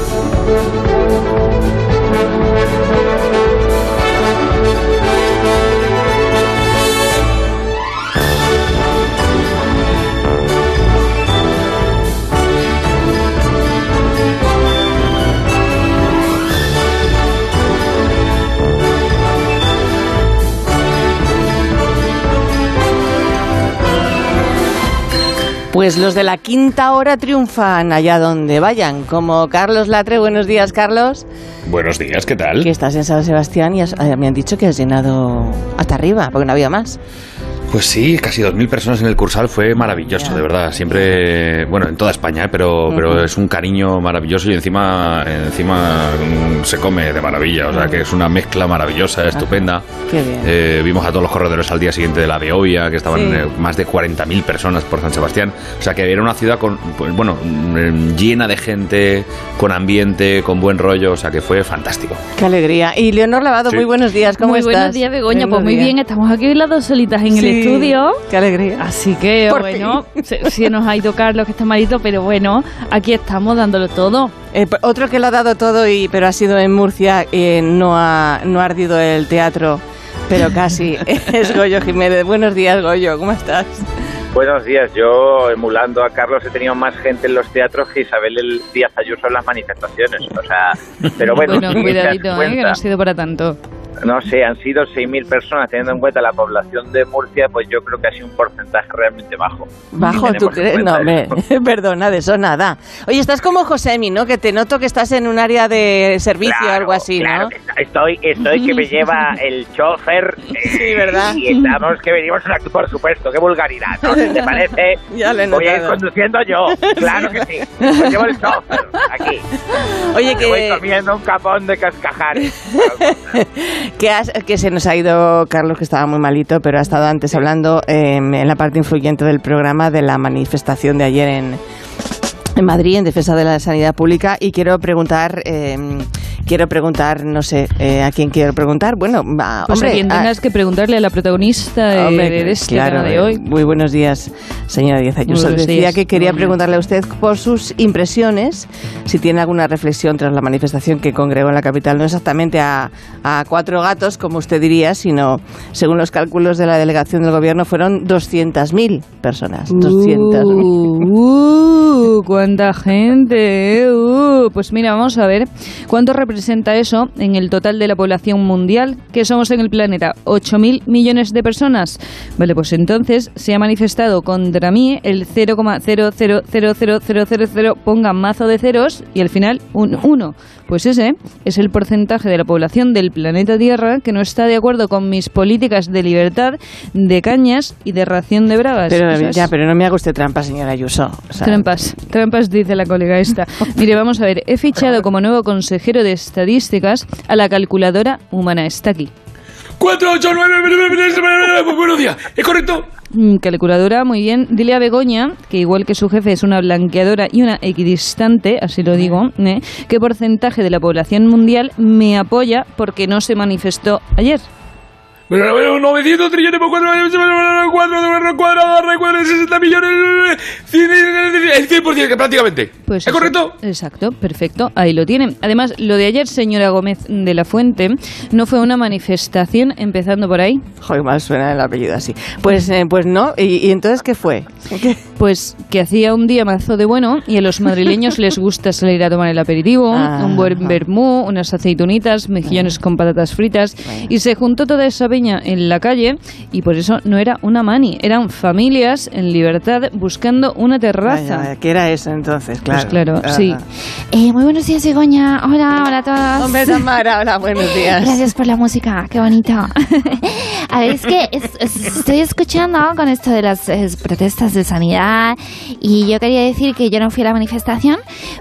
Música Pues los de la quinta hora triunfan allá donde vayan, como Carlos Latre. Buenos días, Carlos. Buenos días, ¿qué tal? Que estás en San Sebastián y has- eh, me han dicho que has llenado hasta arriba, porque no había más. Pues sí, casi 2.000 personas en el Cursal fue maravilloso, de verdad. Siempre, bueno, en toda España, ¿eh? pero, pero es un cariño maravilloso y encima, encima mm, se come de maravilla. O sea, que es una mezcla maravillosa, estupenda. Qué bien. Eh, vimos a todos los corredores al día siguiente de la Beovia, que estaban Sí. eh, más de 40.000 personas por San Sebastián. O sea, que era una ciudad con, pues, bueno, mm, llena de gente, con ambiente, con buen rollo. O sea, que fue fantástico. Qué alegría. Y Leonor Lavado, Sí. muy buenos días, ¿cómo muy estás? buenos días, Begoña. Buenos Pues muy días. bien, estamos aquí las dos solitas en el Sí, estudio. Qué alegría. Así que, Por bueno, se, se nos ha ido Carlos, que está malito, pero bueno, aquí estamos dándolo todo. Eh, otro que lo ha dado todo, y, pero ha sido en Murcia, eh, no, ha, no ha ardido el teatro, pero casi, es Goyo Jiménez. Buenos días, Goyo, ¿cómo estás? Buenos días. Yo, emulando a Carlos, he tenido más gente en los teatros que Isabel el Díaz Ayuso en las manifestaciones. O sea, pero bueno, Bueno, cuidadito, ¿eh? que no ha sido para tanto. No sé, han sido 6.000 personas, teniendo en cuenta la población de Murcia, pues yo creo que ha sido un porcentaje realmente bajo. Bajo, ¿tú crees? No, perdona, de eso nada. Oye, estás como Josemi, ¿no? Que te noto que estás en un área de servicio o algo así, claro, ¿no? que estoy, estoy que me lleva el chofer. eh, Sí, ¿verdad? Y estamos que venimos, por supuesto, qué vulgaridad, ¿no? Si te parece, Ya lo he voy a ir conduciendo yo. Claro que sí. Pues llevo el chofer aquí. Oye, Me voy que, comiendo un capón de cascajares. Que, has- que se nos ha ido Carlos, que estaba muy malito, pero ha estado antes hablando eh, en la parte influyente del programa de la manifestación de ayer en, en Madrid en defensa de la sanidad pública y quiero preguntar, eh, quiero preguntar, no sé, eh, a quién quiero preguntar. Bueno, Pues hombre, a quien a- tengas que preguntarle a la protagonista de, Hombre, de este claro, de eh, hoy. Muy buenos días, señora Díaz Ayuso. Decía días. que quería preguntarle a usted por sus impresiones, si tiene alguna reflexión tras la manifestación que congregó en la capital, no exactamente a, a cuatro gatos, como usted diría, sino, según los cálculos de la delegación del gobierno, fueron 200.000 personas. 200.000. Uh, uh, cuánta gente. eh, uh. Pues mira, vamos a ver cuánto representa eso en el total de la población mundial que somos en el planeta. 8.000 millones de personas. Vale, pues entonces se ha manifestado contra mí el 0,000000, pongan mazo de ceros y al final un 1. Pues ese es el porcentaje de la población del planeta Tierra que no está de acuerdo con mis políticas de libertad, de cañas y de ración de bragas. Pero, ya, pero no me haga usted trampa, señora Ayuso. O sea, Trampas, trampas, dice la colega esta. Mire, vamos a ver, he fichado como nuevo consejero de estadísticas a la calculadora humana. Está aquí. 4, 8, 9, buenos días. ¿Es correcto? Mm, Calculadora, muy bien. Dile a Begoña, que igual que su jefe es una blanqueadora y una equidistante, así lo digo, ¿eh? qué porcentaje de la población mundial me apoya porque no se manifestó ayer. Pero 900 trillones por 4, 4 cuadrado, recuerden 60 millones, 100, el 100% que prácticamente. Pues ¿Es eso. correcto? Exacto, perfecto, ahí lo tienen. Además, lo de ayer, señora Gómez de la Fuente, no fue una manifestación, empezando por ahí, Joder, mal suena el apellido así. Pues, eh, pues no. ¿Y, y entonces qué fue? ¿Qué? Pues que hacía un día mazo de bueno y a los madrileños les gusta salir a tomar el aperitivo, Ah, un buen vermú, unas aceitunitas, mejillones con patatas fritas y se juntó toda esa peña en la calle y por eso no era una mani, eran familias en libertad buscando una terraza. Vaya, ¿Qué era eso entonces? Claro. Pues claro, Ajá. sí. Eh, muy buenos días, Begoña. Hola, hola a todos. Hombre, Tamara, hola, buenos días. Gracias por la música, qué bonito. a ver, es que es- es- estoy escuchando con esto de las eh, protestas de sanidad y yo quería decir que yo no fui a la manifestación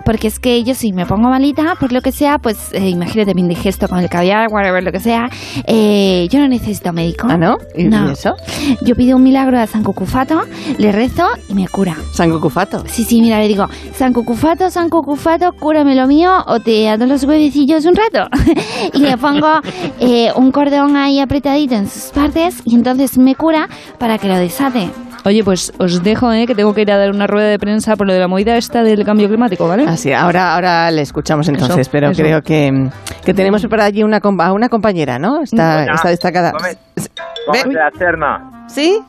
porque es que yo si me pongo malita, por lo que sea, pues eh, imagínate mi indigesto con el caviar, whatever, lo que sea, eh, yo no necesito médico. ¿Ah, no? ¿Y, No. y eso? Yo pido un milagro a San Cucufato, le rezo y me cura. San Cucufato. Sí, sí, mira, le digo, San Cucufato, San Cucufato, cúrame lo mío o te ando los huevecillos un rato. y le pongo eh, un cordón ahí apretadito en sus partes y entonces me cura para que lo desate. Oye, pues os dejo, ¿eh? que tengo que ir a dar una rueda de prensa por lo de la movida esta del cambio climático, ¿vale? Así, ahora, ahora le escuchamos entonces, Eso, pero eso. creo que, que tenemos para allí una, a una compañera, ¿no? Está, Begoña está destacada. Gómez, de la Serna. ¿Sí?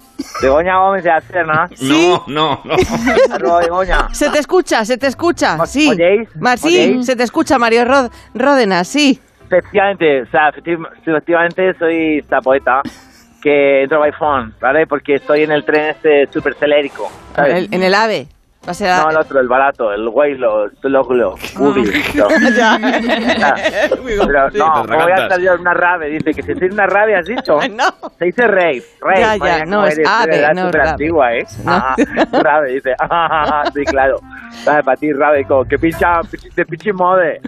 Begoña Gómez de la Serna. No, no, no. Begoña. Se te escucha, se te escucha, ¿O- sí. oyéis? Sí, ¿Oyéis? se te escucha, Mario Rod Ródenas, sí. Efectivamente, o sea, efecti- efectivamente soy esta poeta que entro by phone, ¿vale? Porque estoy en el tren este súper celérico, ¿sabes? el, en el AVE. Va a ser No, el otro, el barato, el Waylo, el Loglo, Ubi. no. Ya. Ah, Pero Sí, no, me voy a estar yo en una rave. Dice que si soy una rave, has dicho. No. Se dice rave. Rave. Ya, ya, no, es ave, no súper rave. antigua, ¿eh? No. Ajá, rave, dice. sí, claro. Vale, para ti, rave, como que pincha, de pinche mode.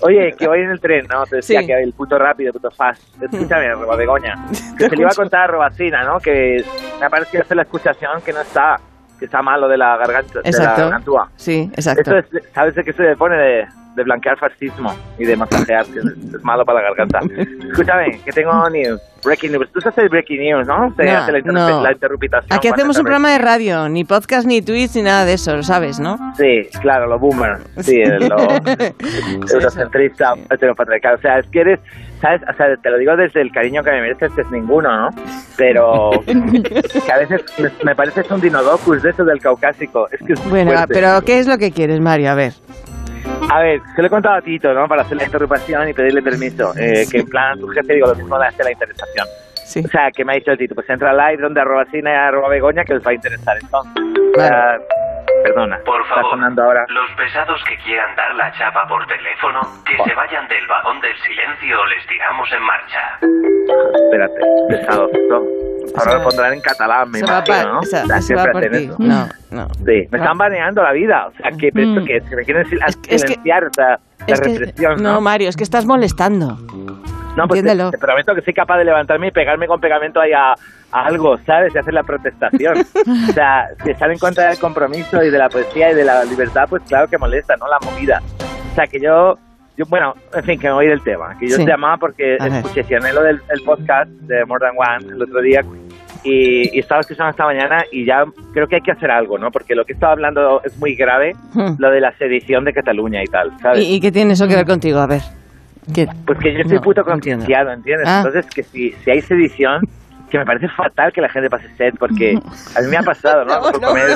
Oye, que voy en el tren, ¿no? Te decía Sí. que el puto rápido, puto fast. Escúchame, Roba Begoña. Que se le iba a contar a Robacina, ¿no? Que me ha parecido hacer la escuchación que no está, que está malo de la garganta, de la Exacto. gargantúa. Sí, exacto. Esto es, ¿sabes de qué se pone de, de blanquear fascismo y de masajear? Que es, es malo para la garganta. Escúchame, que tengo news, breaking news. Tú haces breaking news, ¿no? Te No, hace la, interrup- no. la interrupitación. Aquí hacemos un programa de radio, ni podcast, ni tweets, ni nada de eso, lo sabes, ¿no? Sí, claro, lo boomer. Sí, lo eurocentrista, heteropatriarcal. O sea, es que eres, ¿sabes? O sea, te lo digo desde el cariño que me mereces, que es ninguno, ¿no? Pero que a veces me, me pareces un dinodocus de eso del caucásico. Es que es Bueno, fuerte. pero ¿qué es lo que quieres, Mario? A ver. A ver, se lo he contado a Tito, ¿no? Para hacer la interrupción y pedirle permiso. Eh, que en plan, tu jefe digo lo mismo de hacer la interesación. Sí. O sea, que me ha dicho el Tito, pues entra live donde arroba cine y arroba begoña que os va a interesar. Entonces, Claro. ah, perdona, Por está favor, sonando ahora. los pesados que quieran dar la chapa por teléfono, que se vayan del vagón del silencio o les tiramos en marcha. Espérate, pesado. ¿no? Ahora lo pondrán en catalán, me Se imagino, ¿no? sea, se va por ti. No, no. Sí, me están baneando la vida. O sea, que pero esto Mm. que es que me quieren sil- Es que- que- silenciar, sea, la que- represión, no, ¿no? Mario, es que estás molestando. No, pues te, te prometo que soy capaz de levantarme y pegarme con pegamento ahí a, a algo, ¿sabes? Y hacer la protestación. o sea, si están en contra del compromiso y de la poesía y de la libertad, pues claro que molesta, ¿no? La movida. O sea, que yo, yo bueno, en fin, que me voy del tema. Que yo Sí. te llamaba porque A escuché lo del el podcast de More Than One el otro día y, y estaba escuchando esta mañana y ya creo que hay que hacer algo, ¿no? Porque lo que estaba hablando es muy grave, Hmm. lo de la sedición de Cataluña y tal, ¿sabes? ¿Y, y qué tiene eso que ver contigo? A ver. ¿Qué? Pues que yo estoy No, puto concienciado, ¿entiendes? Ah. Entonces, que si, si hay sedición, que me parece fatal que la gente pase sed, porque a mí me ha pasado, ¿no? Por comer,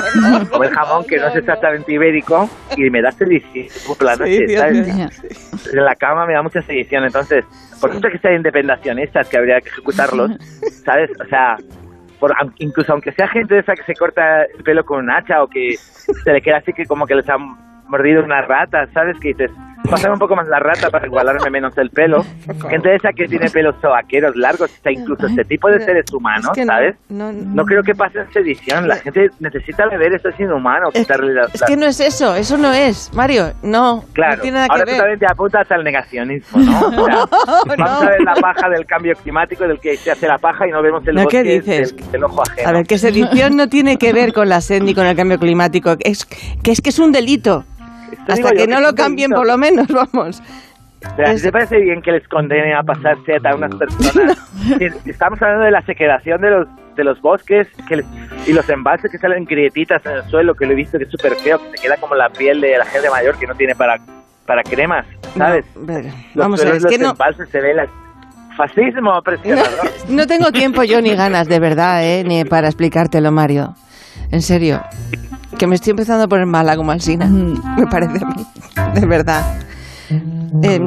comer jamón que no es exactamente ibérico y me da sedición por la noche, Sedición, ¿sabes? En la cama me da mucha sedición, entonces, por mucho que sean independacionistas, que habría que ejecutarlos, ¿sabes? O sea, por, incluso aunque sea gente de esa que se corta el pelo con un hacha o que se le queda así que como que les han mordido una rata, ¿sabes? Que dices, pasar un poco más la rata para igualarme menos el pelo. Gente esa que tiene pelos sobaqueros largos, o sea, incluso este tipo de seres humanos, Es que no, ¿sabes? no- No creo que pase en sedición, la gente necesita beber, eso es inhumano, Es, quitarle la- es la- que no es eso, eso no es, Mario, no, Claro, no tiene nada ahora que tú ver. también te apuntas al negacionismo, ¿no? O sea, vamos a ver la paja del cambio climático del que se hace la paja y no vemos el No, ¿qué bosque dices? Del, del ojo ajeno. A ver, que sedición no tiene que ver con la sed ni con el cambio climático, es que es que es un delito. Hasta digo que no lo cambien por lo menos, vamos. Sea, es- ¿te parece bien que les condenen a pasar sed a unas personas? Si Estamos hablando de la sequedación de los de los bosques que les- y los embalses que salen grietitas en el suelo, que lo he visto que es súper feo, que se queda como la piel de la gente mayor que no tiene para, para cremas, ¿sabes? No, pero, Los vamos a ver, suelos es que los no, embalses se ve la... Fascismo presionador. no tengo tiempo yo ni ganas, de verdad, ¿eh? ni para explicártelo, Mario. En serio, que me estoy empezando a poner mala como Alsina, me parece a mí, de verdad. Eh,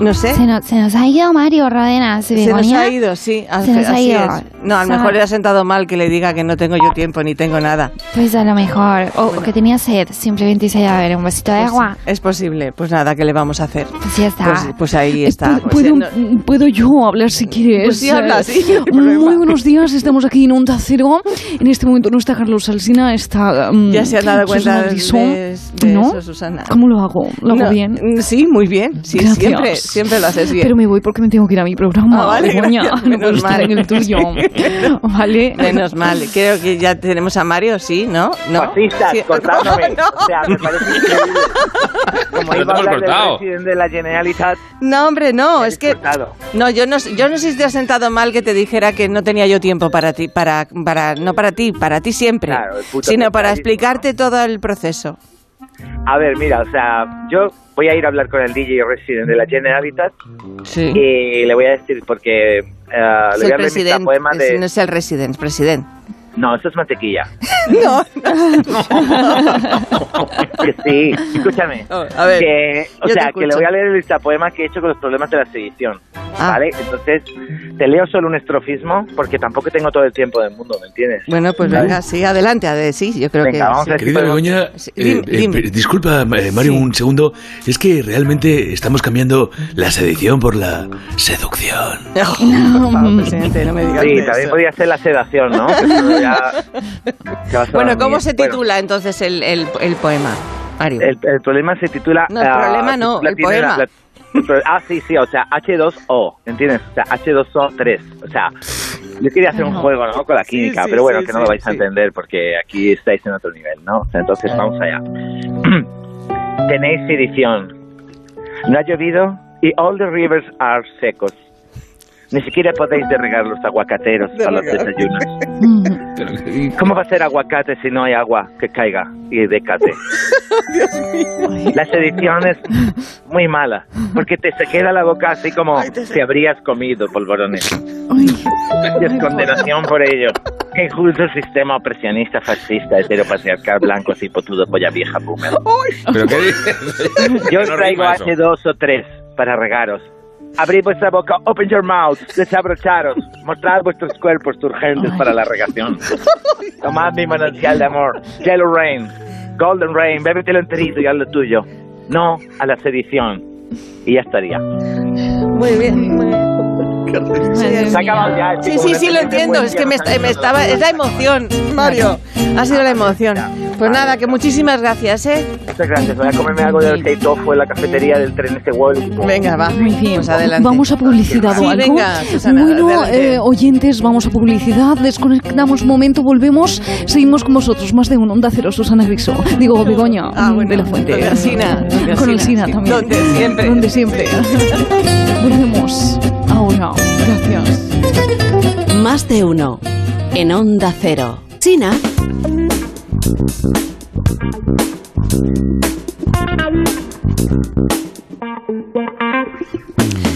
no sé, Se nos, se nos ha ido Mario Rodenas. se nos ha ido, sí, Se nos ha así ido. es. No, a lo mejor le ha sentado mal que le diga que no tengo yo tiempo ni tengo nada. Pues a lo mejor. O, o que tenía sed. Simplemente se iba a ver un vasito de agua. Es posible, pues nada, ¿qué le vamos a hacer? Pues ya está. Pues, pues ahí está. ¿Puedo, pues, puedo- eh, no- puedo yo hablar si quieres? Pues sí, habla, sí, no hay Muy buenos días, estamos aquí en Onda Cero. En este momento no está Carlos Alsina, está... mm, ya se han dado cuenta Susana de, Griso. de ¿No? eso, Susana. ¿Cómo lo hago? ¿Lo hago No, bien? mm, Sí, muy bien. Sí, Gracias. siempre, siempre lo haces bien. Pero me voy porque me tengo que ir a mi programa. Ah, vale, gracias, no menos estar mal. en el tuyo. Vale. Menos mal. Creo que ya tenemos a Mario, sí, ¿no? ¿No? Fascistas, Sí. cortándome. No, O sea, me parece increíble. Como Pero iba a hablar cortado. del presidente de la Generalitat, No, hombre, no, es que cortado. no, yo no, yo no sé si te has sentado mal que te dijera que no tenía yo tiempo para ti, para, para, no para ti, para ti siempre, Claro, sino para explicarte todo el proceso. A ver, mira, o sea, yo voy a ir a hablar con el DJ resident de la Generalitat Sí. y le voy a decir porque eh, Es le voy a leer mi presidente, poema es- de... no es el resident, es presidente. No, eso es mantequilla. No, que sí, escúchame. A ver, que, o sea, que le voy a leer el poema que he hecho con los problemas de la sedición. Ah. ¿Vale? Entonces, te leo solo un estrofismo porque tampoco tengo todo el tiempo del mundo, ¿me entiendes? Bueno, pues ¿Vale? venga, sí, adelante, ade- sí, yo creo Venga, que vamos sí. a ver Querida Begoña, Sí, eh, dime, eh, dime. disculpa, eh, Mario, Sí. un segundo. Es que realmente estamos cambiando la sedición por la seducción. Por favor, presidente, no me digas Sí, eso. también podría ser la sedación, ¿no? Ya- Bueno, ¿cómo se Bueno, titula entonces el, el, el poema, Mario? el, el problema se titula... No, el ah, problema no, el poema. ah, sí, sí, o sea, H2O, ¿entiendes? O sea, H2O3. O sea, yo quería hacer un juego, ¿no? Con la química, sí, pero bueno, sí, que no lo vais a entender porque aquí estáis en otro nivel, ¿no? Entonces vamos allá. Tenéis sedición. No ha llovido y all the rivers are secos. Ni siquiera podéis derregar los aguacateros a los desayunos. ¿Cómo va a ser aguacate si no hay agua que caiga y decate? La sedición es muy mala, porque te se queda la boca así como si habrías comido polvorones. Y es condenación por ello. Qué injusto sistema opresionista, fascista, heteropatriarcal, blanco, así potudo, polla vieja, boomer. ¿Pero qué dices? Yo traigo rima eso. H2 o 3 para regaros. Abrid vuestra boca, open your mouth, desabrocharos, mostrad vuestros cuerpos turgentes para la regación. Tomad mi manantial de amor, Yellow Rain, Golden Rain, bébetelo enterito y haz lo tuyo. No a la sedición. Y ya estaría. Muy bien, muy bien. Se ha acabado ya. Sí, sí, sí, lo entiendo. Es que me, me estaba. Es la emoción, Mario. Ha sido la emoción. Pues nada, que muchísimas gracias, ¿eh? Muchas gracias. Voy a comerme algo de que tofu en la cafetería del tren este World. Venga, va. Muy bien, Pues adelante. vamos a publicidad Sí, o algo. venga, Susana, bueno, eh, oyentes, vamos a publicidad, desconectamos un momento, volvemos, seguimos con vosotros, más de un Onda Cero, Susana Griso. Digo, Begoña, Ah, bueno, de la Fuente. donde Alsina, donde Con Alsina sí, también. donde siempre. Donde siempre. volvemos Gracias. Más de uno. En Onda Cero. China.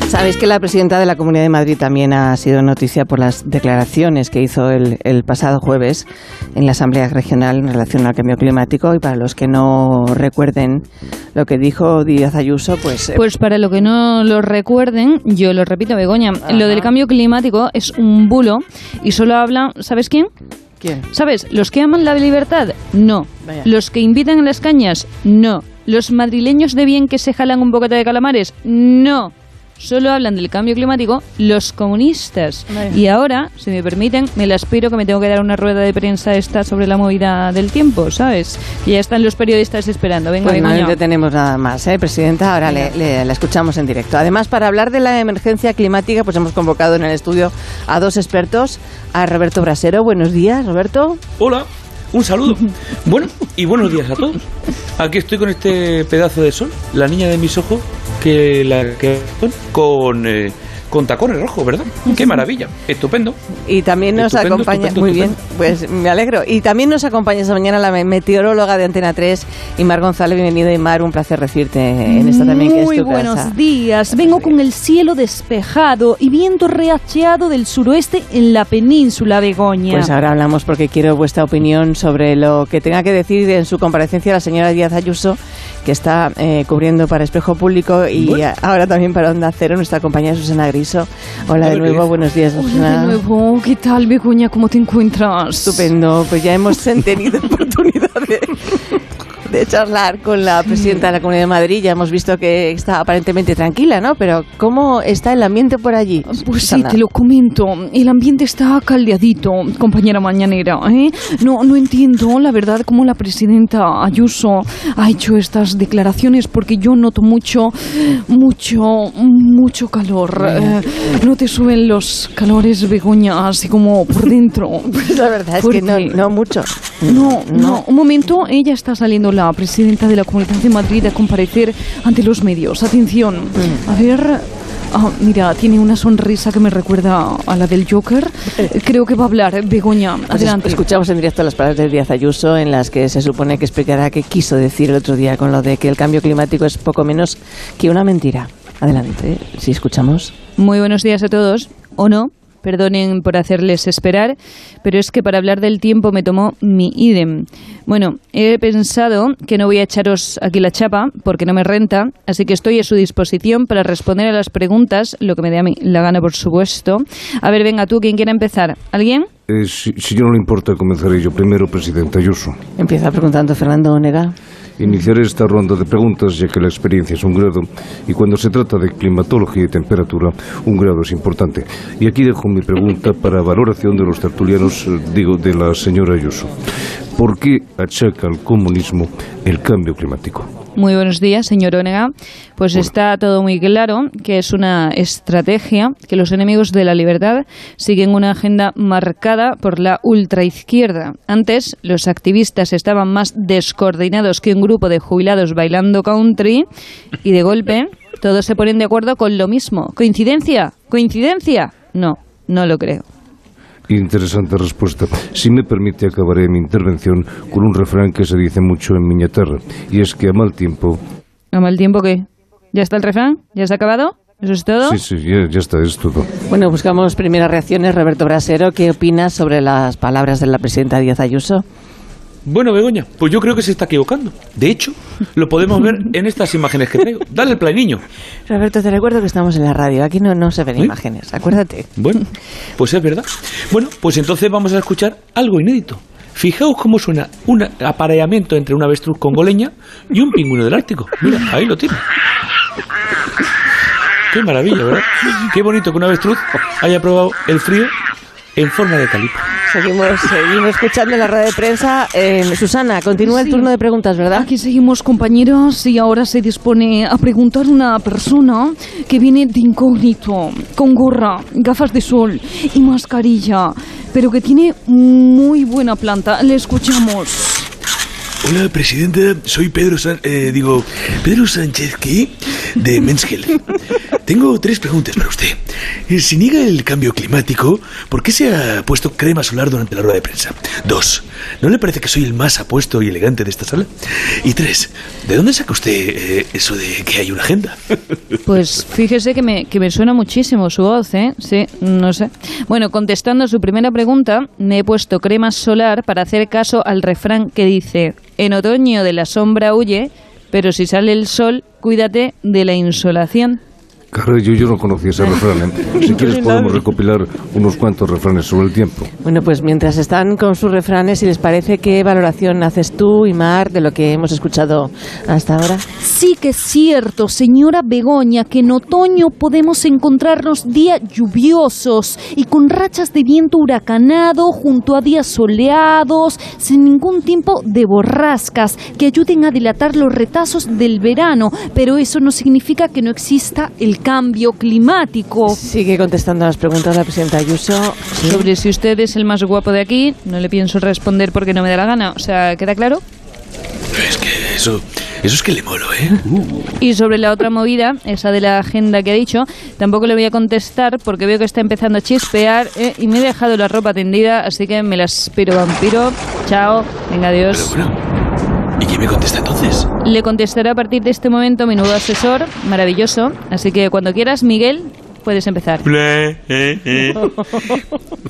Sabéis que la presidenta de la Comunidad de Madrid también ha sido noticia por las declaraciones que hizo el, el pasado jueves en la Asamblea Regional en relación al cambio climático. Y para los que no recuerden lo que dijo Díaz Ayuso, pues. eh, Pues para lo que no lo recuerden, yo lo repito, Begoña, lo del cambio climático es un bulo y solo habla, ¿sabes quién? ¿Quién? ¿Sabes? ¿Los que aman la libertad? No. Vaya. ¿Los que invitan a las cañas? No. ¿Los madrileños de bien que se jalan un bocata de calamares? No. Solo hablan del cambio climático los comunistas. Y ahora, si me permiten, me las aspiro que me tengo que dar una rueda de prensa esta sobre la movida del tiempo, ¿sabes? Que ya están los periodistas esperando. Venga, Pues no Begoña. le tenemos nada más, ¿eh, Presidenta? Ahora le, le- la escuchamos en directo. Además, para hablar de la emergencia climática, pues hemos convocado en el estudio a dos expertos, a Roberto Brasero. Buenos días, Roberto. Hola, un saludo. Bueno, y buenos días a todos. Aquí estoy con este pedazo de sol, la niña de mis ojos, que la que con eh, con tacones rojos, ¿verdad? Qué maravilla, estupendo. Y también nos Estupendo, acompaña, estupendo, muy bien, pues me alegro. Y también nos acompaña esta mañana la me- meteoróloga de Antena 3, Imar González. Bienvenido, Imar, un placer recibirte en esta también que es Muy tu buenos casa. días. Vengo con el cielo despejado y viento reacheado del suroeste en la península Begoña. Pues ahora hablamos porque quiero vuestra opinión sobre lo que tenga que decir en su comparecencia la señora Díaz Ayuso, que está eh, cubriendo para Espejo Público y Bueno. ahora también para Onda Cero, nuestra compañera Susana Hola de ver, ¿qué nuevo, buenos días, Hola de nuevo. ¿Qué tal, Begoña? ¿Cómo te encuentras? Estupendo, pues ya hemos tenido oportunidad de, de charlar con la presidenta de la Comunidad de Madrid. Ya hemos visto que está aparentemente tranquila, ¿no? Pero ¿cómo está el ambiente por allí? Pues sí, Susana? te lo comento. El ambiente está caldeadito, compañera mañanera. ¿eh? No, no entiendo, la verdad, cómo la presidenta Ayuso ha hecho estas declaraciones, porque yo noto mucho, mucho, mucho calor. Eh, ¿No te suben los calores, Begoña, así como por dentro? Pues la verdad es que no, no mucho. No, no, un momento, ella está saliendo la presidenta de la Comunidad de Madrid a comparecer ante los medios. Atención, a ver, ah, mira, tiene una sonrisa que me recuerda a la del Joker. Creo que va a hablar, Begoña, Pues adelante. es- escuchamos en directo las palabras de Díaz Ayuso en las que se supone que explicará qué quiso decir el otro día con lo de que el cambio climático es poco menos que una mentira. Adelante, si escuchamos. Muy buenos días a todos, o no. Perdonen por hacerles esperar, pero es que para hablar del tiempo me tomó mi idem. Bueno, he pensado que no voy a echaros aquí la chapa porque no me renta, así que estoy a su disposición para responder a las preguntas, lo que me dé a mí la gana, por supuesto. A ver, venga tú, ¿quién quiere empezar? ¿Alguien? Eh, si, si yo no le importa, comenzaré yo primero, presidente Ayuso. Empieza preguntando Fernando Onega. Iniciaré esta ronda de preguntas ya que la experiencia es un grado y cuando se trata de climatología y temperatura, un grado es importante. Y aquí dejo mi pregunta para valoración de los tertulianos, eh, digo, de la señora Ayuso. ¿Por qué achaca al comunismo el cambio climático? Muy buenos días, señor Onega. Pues está todo muy claro que es una estrategia que los enemigos de la libertad siguen una agenda marcada por la ultraizquierda. Antes, los activistas estaban más descoordinados que un grupo de jubilados bailando country y de golpe todos se ponen de acuerdo con lo mismo. ¿Coincidencia? ¿Coincidencia? No, no lo creo. Interesante respuesta. Si me permite, acabaré mi intervención con un refrán que se dice mucho en Miña Terra, y es que a mal tiempo... ¿A mal tiempo qué? ¿Ya está el refrán? ¿Ya se ha acabado? ¿Eso es todo? Sí, sí, ya, ya está, es todo. Bueno, buscamos primeras reacciones. Roberto Brasero, ¿qué opinas sobre las palabras de la presidenta Díaz Ayuso? Bueno, Begoña, pues yo creo que se está equivocando. De hecho, lo podemos ver en estas imágenes que traigo. Dale el play, niño. Roberto, te recuerdo que estamos en la radio. Aquí no, no se ven ¿Eh? imágenes, acuérdate. Bueno, pues es verdad. Bueno, pues entonces vamos a escuchar algo inédito. Fijaos cómo suena un apareamiento entre un avestruz congoleña y un pingüino del Ártico. Mira, ahí lo tiene. Qué maravilla, ¿verdad? Qué bonito que un avestruz haya probado el frío en forma de calipo. Seguimos, seguimos escuchando en la rueda de prensa. Eh, Susana, continúa el turno de preguntas, ¿verdad? Aquí seguimos, compañeros, y ahora se dispone a preguntar una persona que viene de incógnito, con gorra, gafas de sol y mascarilla, pero que tiene muy buena planta. Le escuchamos. Hola, presidenta. Soy Pedro San... eh, digo, Pedro Sánchez. De Men's. Tengo tres preguntas para usted. Eh, Si niega el cambio climático, ¿por qué se ha puesto crema solar durante la rueda de prensa? Dos, ¿no le parece que soy el más apuesto y elegante de esta sala? Y tres, ¿de dónde saca usted eh, eso de que hay una agenda? Pues fíjese que me, que me suena muchísimo su voz, ¿eh? Sí, no sé. Bueno, contestando a su primera pregunta, me he puesto crema solar para hacer caso al refrán que dice, en otoño de la sombra huye, pero si sale el sol, cuídate de la insolación. Caray, yo, yo no conocía ese refrán. ¿eh? Si quieres podemos recopilar unos cuantos refranes sobre el tiempo. Bueno, pues mientras están con sus refranes, si les parece, ¿qué valoración haces tú y Mar de lo que hemos escuchado hasta ahora? Sí que es cierto, señora Begoña, que en otoño podemos encontrarnos días lluviosos y con rachas de viento huracanado junto a días soleados, sin ningún tipo de borrascas que ayuden a dilatar los retazos del verano, pero eso no significa que no exista el cambio climático. Sigue contestando a las preguntas la presidenta Ayuso. Sí. Sobre si usted es el más guapo de aquí, no le pienso responder porque no me da la gana. O sea, ¿queda claro? Es que eso, eso es que le molo, ¿eh? Y sobre la otra movida, esa de la agenda que ha dicho, tampoco le voy a contestar porque veo que está empezando a chispear ¿eh? y me he dejado la ropa tendida, así que me la espero, vampiro. Chao, venga, Pero adiós. bueno, ¿y quién me contesta entonces? Le contestaré a partir de este momento mi nuevo asesor, maravilloso. Así que cuando quieras, Miguel, puedes empezar. Hola, eh, eh.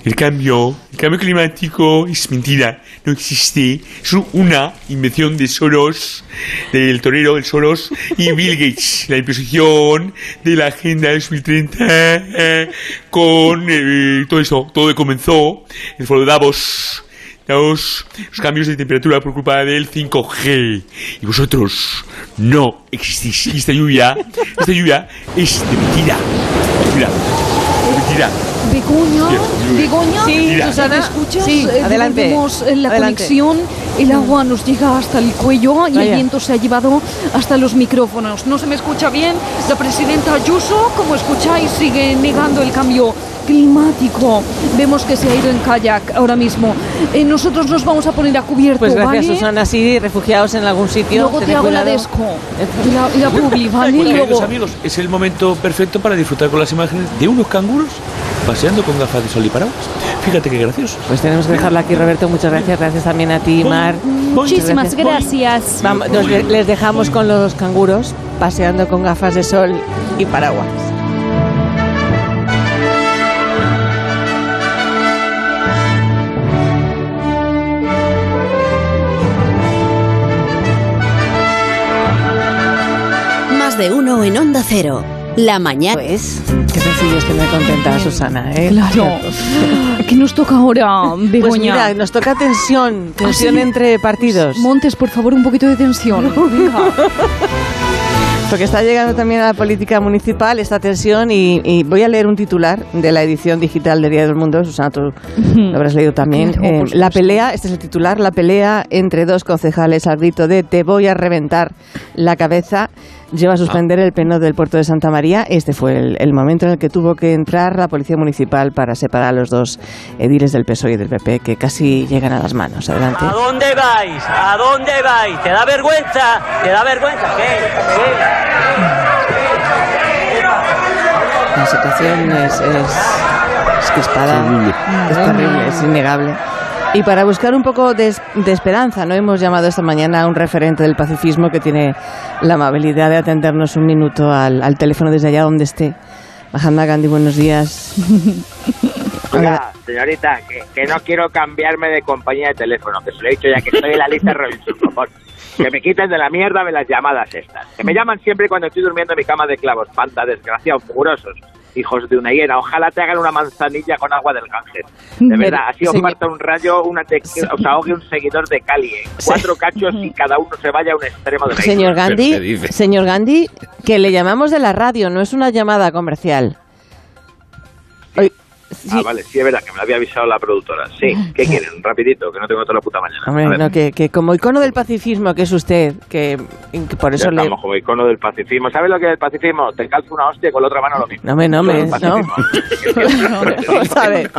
El cambio, el cambio climático es mentira, no existe. Es una invención de Soros, del torero, el Soros, y Bill Gates. La imposición de la Agenda 2030 eh, con eh, todo eso, todo comenzó en el foro de Davos los, los cambios de temperatura por culpa del 5G. Y vosotros no existís. Y esta lluvia, esta lluvia es de mentira. Mentira. De mentira. Begoña, Begoña, Sí. Susana. ¿me escuchas? Sí, Eh, adelante. la Adelante. conexión, el agua nos llega hasta el cuello y el Vaya. viento se ha llevado hasta los micrófonos. No se me escucha bien. La presidenta Ayuso, como escucháis, sigue negando el cambio climático. Vemos que se ha ido en kayak ahora mismo. Eh, nosotros nos vamos a poner a cubierto, Pues gracias, ¿vale? Susana. Sí, refugiados en algún sitio. Luego te hago la desco y la, y la publi, ¿vale? Queridos Luego, amigos, es el momento perfecto para disfrutar con las imágenes de unos canguros paseando con gafas de sol y paraguas. Fíjate qué gracioso. Pues tenemos que dejarla aquí, Roberto. Muchas gracias. Gracias también a ti, Mar. muchísimas Muchas gracias. Vamos, nos les dejamos con los canguros paseando con gafas de sol y paraguas. Más de uno en Onda Cero. La mañana. Pues, qué sencillo es tener contenta a Susana, ¿eh? Claro. ¿Qué nos toca ahora, Begoña? Pues mira, nos toca tensión, tensión sí? entre partidos. Montes, por favor, un poquito de tensión. Venga. Porque está llegando también a la política municipal esta tensión y, y voy a leer un titular de la edición digital de Día del Mundo. Susana, tú lo habrás leído también. Eh, la pelea, este es el titular, la pelea entre dos concejales al grito de te voy a reventar la cabeza lleva a suspender el pleno del puerto de Santa María. Este fue el, el momento en el que tuvo que entrar la policía municipal para separar a los dos ediles del PSOE y del PP que casi llegan a las manos. Adelante. ¿A dónde vais? ¿A dónde vais? ¿Te da vergüenza? ¿Te da vergüenza? ¿Qué? La situación es, es, es crispada, es terrible, es innegable. Y para buscar un poco de, de esperanza, ¿no? Hemos llamado esta mañana a un referente del pacifismo que tiene la amabilidad de atendernos un minuto al, al teléfono desde allá donde esté. Mahatma Gandhi, buenos días. Oiga, señorita, que, que no quiero cambiarme de compañía de teléfono, que se lo he dicho ya que estoy en la lista de Robinson, por favor. Que me quiten de la mierda de las llamadas estas. Que me llaman siempre cuando estoy durmiendo en mi cama de clavos. Panda, desgraciados, mugrosos. Hijos de una hiena. Ojalá te hagan una manzanilla con agua del Ganges. De verdad, así os parta un rayo, una te- os ahogue un seguidor de Cali. ¿eh? Cuatro cachos y cada uno se vaya a un extremo de la Señor isla. ¿Pero qué Gandhi, señor Gandhi, que le llamamos de la radio, no es una llamada comercial. Oye, sí, Ah, vale, sí, es verdad, que me lo había avisado la productora. Sí, ¿qué quieren? Rapidito, que no tengo toda la puta mañana. Hombre, no, que, que como icono del pacifismo que es usted, que, que por eso Ya le... estamos como icono del pacifismo. ¿Sabes lo que es el pacifismo? Te calzo una hostia y con la otra mano lo mismo. No, hombre, no, el no. pacifismo. Vamos a ver.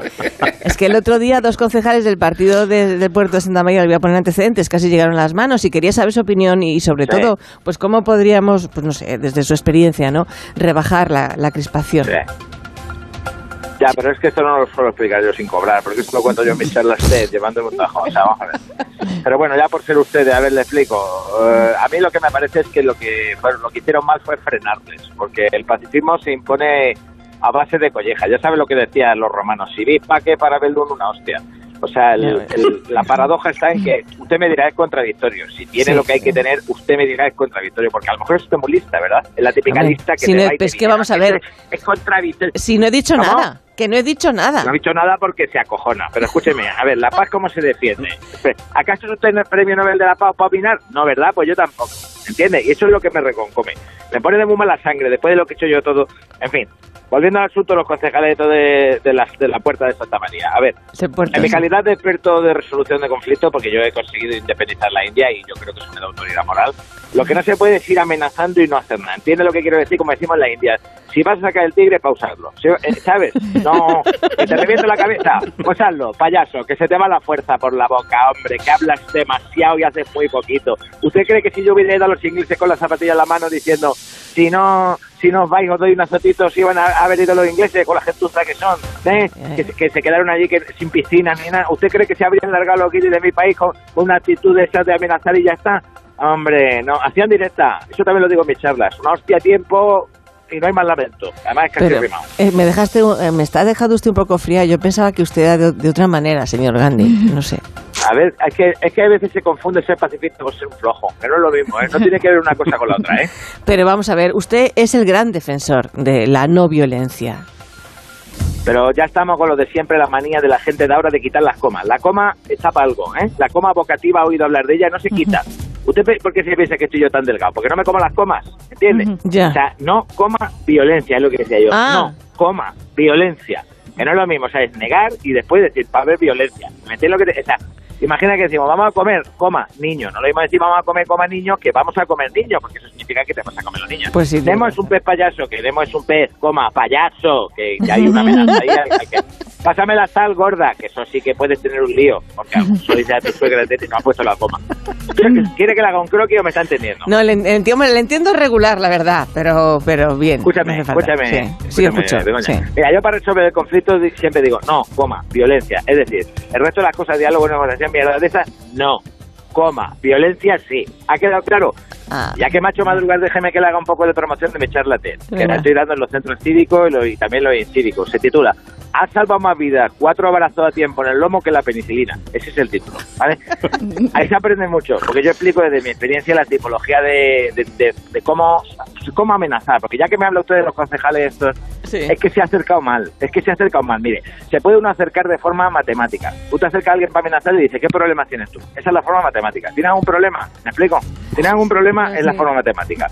Es que el otro día dos concejales del partido de- del puerto de Santa María, le voy a poner antecedentes, casi llegaron las manos y quería saber su opinión y sobre Sí. todo, pues cómo podríamos, pues no sé, desde su experiencia, ¿no? Rebajar la, la crispación. Sí. Ya, pero es que esto no lo suelo explicar yo sin cobrar, porque esto lo cuento yo en mis charlas TED, llevándome un tajo. O sea, vamos a ver. Pero bueno, ya por ser usted, a ver, le explico. Eh, a mí lo que me parece es que lo que, bueno, lo que hicieron mal fue frenarles, porque el pacifismo se impone a base de colleja. Ya sabe lo que decían los romanos, si vi pa' que para verlo una hostia. O sea, el- el- la paradoja está en que usted me dirá es contradictorio. Si tiene Sí. lo que hay que tener, usted me dirá es contradictorio. Porque a lo mejor es muy lista, ¿verdad? Es la típica Hombre, lista que si te no- va y te es que vamos a ver. Es contradictorio. Si no he dicho ¿Cómo? nada, que no he dicho nada. No ha dicho nada porque se acojona. Pero escúcheme, a ver, ¿la paz cómo se defiende? ¿Acaso usted no es premio Nobel de la Paz para opinar? No, ¿verdad? Pues yo tampoco. ¿Entiende? Y eso es lo que me reconcome. Me pone de muy mala sangre después de lo que he hecho yo todo. En fin, volviendo al asunto de los concejales de, de, las- de la Puerta de Santa María. A ver, en mi calidad de experto de resolución de conflictos, porque yo he conseguido independizar la India y yo creo que eso me da autoridad moral, lo que no se puede es ir amenazando y no hacer nada. ¿Entiende lo que quiero decir? Como decimos en la India, si vas a sacar el tigre, pausarlo. Eh, ¿Sabes? No, que te reviento la cabeza, pues hazlo, payaso, que se te va la fuerza por la boca, hombre, que hablas demasiado y haces muy poquito. ¿Usted cree que si yo hubiera ido a los ingleses con la zapatilla en la mano diciendo, si no, si no os vais os doy un azotito, si iban a haber ido los ingleses con la gentuza que son, ¿eh? que, que se quedaron allí que, sin piscinas ni nada? ¿Usted cree que se habrían largado los guiris de mi país con, con una actitud de esas de amenazar y ya está? Hombre, no, hacían directa, eso también lo digo en mis charlas, una hostia a tiempo y no hay más lamento, además es casi Pero, rimado. eh, me dejaste, eh, me está dejando usted un poco fría. Yo pensaba que usted era de, de otra manera, señor Gandhi. No sé. A ver, es que, es que a veces se confunde ser pacifista con ser un flojo, que no es lo mismo, ¿eh? no tiene que ver una cosa con la otra, ¿eh? Pero vamos a ver, usted es el gran defensor de la no violencia. Pero ya estamos con lo de siempre, la manía de la gente de ahora de quitar las comas. La coma está para algo, ¿eh? La coma vocativa, ha oído hablar de ella, no se quita. ¿Usted por qué se piensa que estoy yo tan delgado? Porque no me como las comas, ¿entiende? Ya. O sea, no coma violencia, es lo que decía yo. Ah. No, coma violencia. Que no es lo mismo, o sea, es negar y después decir, para haber violencia. ¿Me entiendes lo que te- O sea, imagina que decimos, vamos a comer, coma, niño. No lo mismo decir, vamos a comer, coma, niño, que vamos a comer niños, porque eso significa que te vas a comer los niños. Pues sí, Nemo es un pez payaso, que Nemo es un pez, coma, payaso, que ya hay una amenaza ahí. hay- que- Pásame la sal gorda, que eso sí que puedes tener un lío, porque eso dice a tu suegra de y no ha puesto la coma. ¿Quiere que, le haga un croquis o me está entendiendo? No, le, entiendo, le entiendo regular, la verdad, pero, pero bien. Escúchame, escúchame. Sí, escúchame, escucho. Begoña. sí. Mira, yo para resolver el conflicto siempre digo, no, coma, violencia. Es decir, el resto de las cosas, diálogo, negociación, mierda de esas, no. Coma, violencia sí. ¿Ha quedado claro? Ah. Ya que Macho Madrugar, déjeme que le haga un poco de promoción de mi charla TED, que la estoy dando en los centros cívicos y, lo- y también los incívicos. Se titula Ha salvado más vidas cuatro abrazos a tiempo en el lomo que la penicilina. Ese es el título, ¿vale? Ahí se aprende mucho, porque yo explico desde mi experiencia la tipología de, de- de- de cómo, cómo amenazar. Porque ya que me habla usted de los concejales estos, es que se ha acercado mal, es que se ha acercado mal. Mire, se puede uno acercar de forma matemática. Tú te acercas a alguien para amenazar y dices, ¿qué problemas tienes tú? Esa es la forma matemática. ¿Tienes algún problema? ¿Me explico? ¿Tienes algún problema? Es la forma matemática.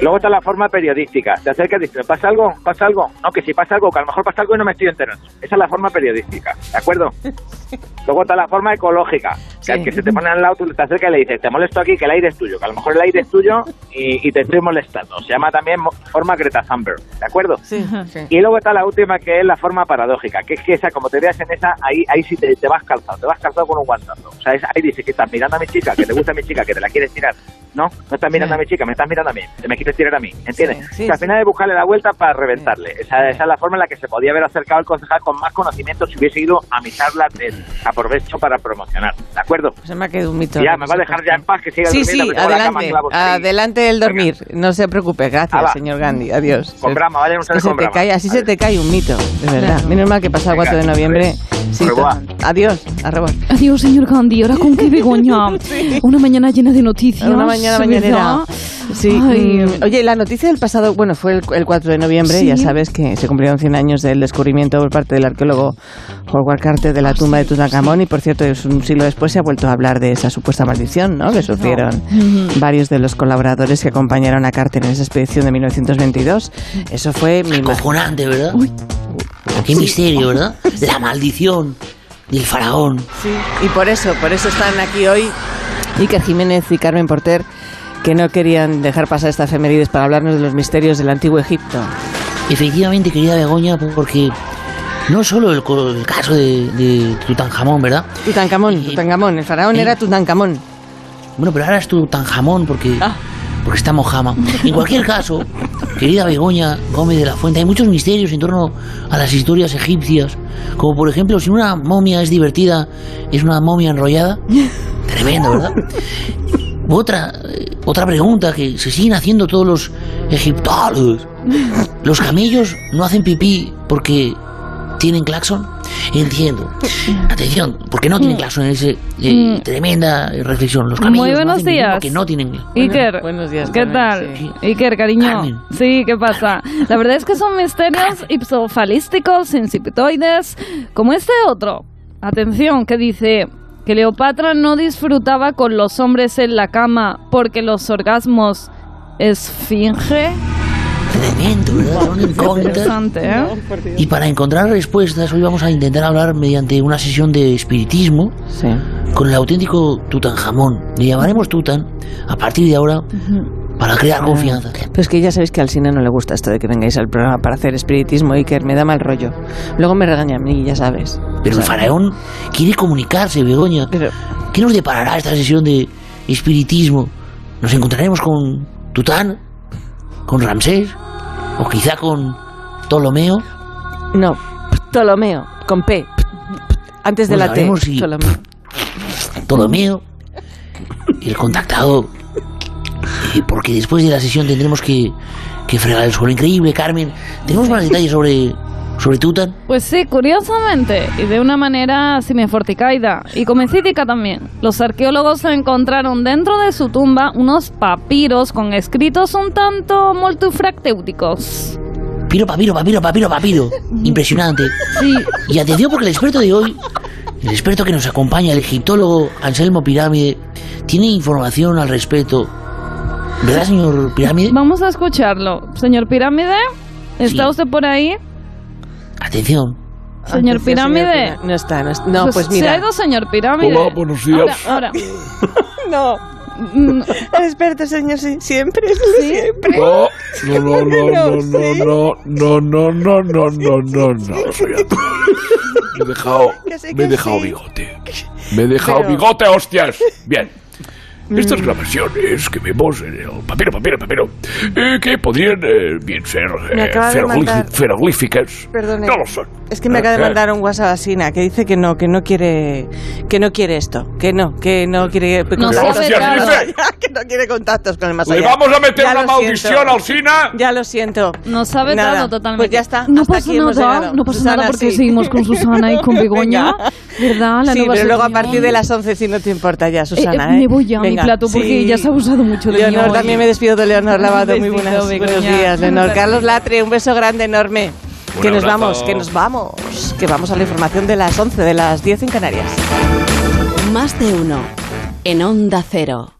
Luego está la forma periodística. Te acercas y dices, ¿pasa algo? ¿Pasa algo? No, que si pasa algo, que a lo mejor pasa algo y no me estoy enterando. Esa es la forma periodística, ¿de acuerdo? Luego está la forma ecológica, que al que se te pone al lado, tú te acercas y le dices, te molesto aquí, que el aire es tuyo, que a lo mejor el aire es tuyo y, y te estoy molestando. Se llama también forma Greta Thunberg, ¿de acuerdo? Y luego está la última, que es la forma paradójica, que es que esa, como te veas en esa, ahí, ahí sí te, te vas calzado, te vas calzado con un guantazo. O sea, esa- ahí dice que estás mirando a mi chica, que te gusta mi chica, que te la quieres tirar. No, no estás mirando a mi chica, me estás mirando a mí, te me quieres tirar a mí, ¿entiendes? Sí, sí, O sea, al final es buscarle la vuelta para reventarle. Esa, esa es la forma en la que se podía haber acercado el concejal con más conocimiento si hubiese ido a mi charla de aprovecho para promocionar, ¿de acuerdo? Se me ha quedado un mito. Ya, me va a dejar ya en paz que siga Sí, durmiendo, sí, tengo la cama adelante. Adelante el dormir. No se preocupe. Gracias, Hala. señor Gandhi. Adiós. Con brama, vayan Es que se te cae, así se te cae un mito, de verdad. Menos mal que pasa el 4 de noviembre. Sí, revoir. to- Adiós. Arrebos. Adiós, señor Gandhi. ¿Ahora con qué Begoña? Una mañana llena de noticias. Una mañana mañanera. Sí. Ay. Oye, la noticia del pasado, bueno, fue el, el 4 de noviembre, Sí. ya sabes que se cumplieron 100 años del descubrimiento por parte del arqueólogo Howard Carter de la tumba de Tutankamón y por cierto, es un siglo después se ha vuelto a hablar de esa supuesta maldición, ¿no? Que sufrieron Ujú. varios de los colaboradores que acompañaron a Carter en esa expedición de 1922. Eso fue mi Acojonante, ¿verdad? Qué misterio, ¿verdad? La maldición del faraón. Sí, y por eso, por eso están aquí hoy Iker Jiménez y Carmen Porter, que no querían dejar pasar esta efemérides para hablarnos de los misterios del antiguo Egipto. Efectivamente, querida Begoña, porque no solo el, el caso de, de Tutankamón, ¿verdad? Tutankamón, Tutankamón, el faraón eh, era Tutankamón. Bueno, pero ahora es Tutankamón porque, porque está Mojama. En cualquier caso, querida Begoña Gómez de la Fuente, hay muchos misterios en torno a las historias egipcias. Como por ejemplo, si una momia es divertida, es una momia enrollada. Tremendo, ¿verdad? Otra, eh, otra pregunta que se siguen haciendo todos los egiptólogos. ¿Los camellos no hacen pipí porque tienen claxon? Entiendo. Atención, porque no tienen claxon en ese eh, Mm. tremenda reflexión. Los camellos Muy no buenos hacen pipí días. porque no tienen Iker, buenos días, ¿qué Carmen, tal? Iker, cariño. Carmen. Sí, ¿qué pasa? La verdad es que son misterios ipsofalísticos, incipitoides, como este otro. Atención, que dice Cleopatra no disfrutaba con los hombres en la cama porque los orgasmos esfinge. Tremendo. Interesante, ¿eh? Y para encontrar respuestas, hoy vamos a intentar hablar mediante una sesión de espiritismo Sí. con el auténtico Tutankamón. Le llamaremos Tutan a partir de ahora para crear confianza. Pero es que ya sabéis que al cine no le gusta esto de que vengáis al programa para hacer espiritismo, Iker, me da mal rollo. Luego me regaña a mí, ya sabes. Pero el faraón quiere comunicarse, Begoña. ¿Qué nos deparará esta sesión de espiritismo? ¿Nos encontraremos con Tután? ¿Con Ramsés? ¿O quizá con Ptolomeo? No, Ptolomeo, con P. Antes de Bueno, la T. si- Ptolomeo. Ptolomeo, el contactado. Eh, porque después de la sesión tendremos que, que fregar el suelo. Increíble, Carmen. ¿Tenemos más detalles sobre, sobre Tutan? Pues sí, curiosamente, y de una manera semiforticaida y comecídica también, los arqueólogos encontraron dentro de su tumba unos papiros con escritos un tanto multifractéuticos. Piro, papiro, papiro, papiro, papiro. Impresionante. Sí. Y atención porque el experto de hoy, el experto que nos acompaña, el egiptólogo Anselmo Pirámide, tiene información al respecto. ¿Verdad, señor Pirámide? Vamos a escucharlo. Señor Pirámide, ¿está Sí. usted por ahí? Atención. Señor Atención, Pirámide. No está, no, está. no pues, Se mira. ha ido señor Pirámide. Hola, buenos días. Ahora, ahora. No. Mm, El experto, señor, sí, siempre, siempre. No, no, no, no, no, no, no, no, no, no, no, no, no, Me he dejado, me he dejado bigote. Me he dejado bigote, hostias. Bien. Estas grabaciones que vemos en el papiro, papiro, papiro, eh, que podrían bien bien ser Me eh, jeroglíficas, no lo son. Es que me acaba de Eh, mandar un WhatsApp a Sina que dice que no, que no quiere, que no quiere esto, que no, que no quiere No contactos sabe con el nada. más allá, que no quiere contactos con el más Le allá. vamos a meter Ya una maldición siento. al Sina. Ya lo siento. Nos ha Nada. vetado totalmente. Pues ya está. No hasta pasa nada, no pasa Susana, nada porque sí. seguimos con Susana y con Begoña. ¿Verdad? La sí, nueva pero luego a partir de las 11, si no te importa ya, Susana. Eh, eh, ¿eh? me voy ya mi Venga, plato porque sí. ya se ha abusado mucho de mí Leonor, también me despido de Leonor Lavado. Muy buenas, buenos días, Leonor. Carlos Latre, un beso grande, enorme. Un que nos vamos, que nos vamos. Que vamos a la información de las 11, de las 10 en Canarias. Más de uno. En Onda Cero.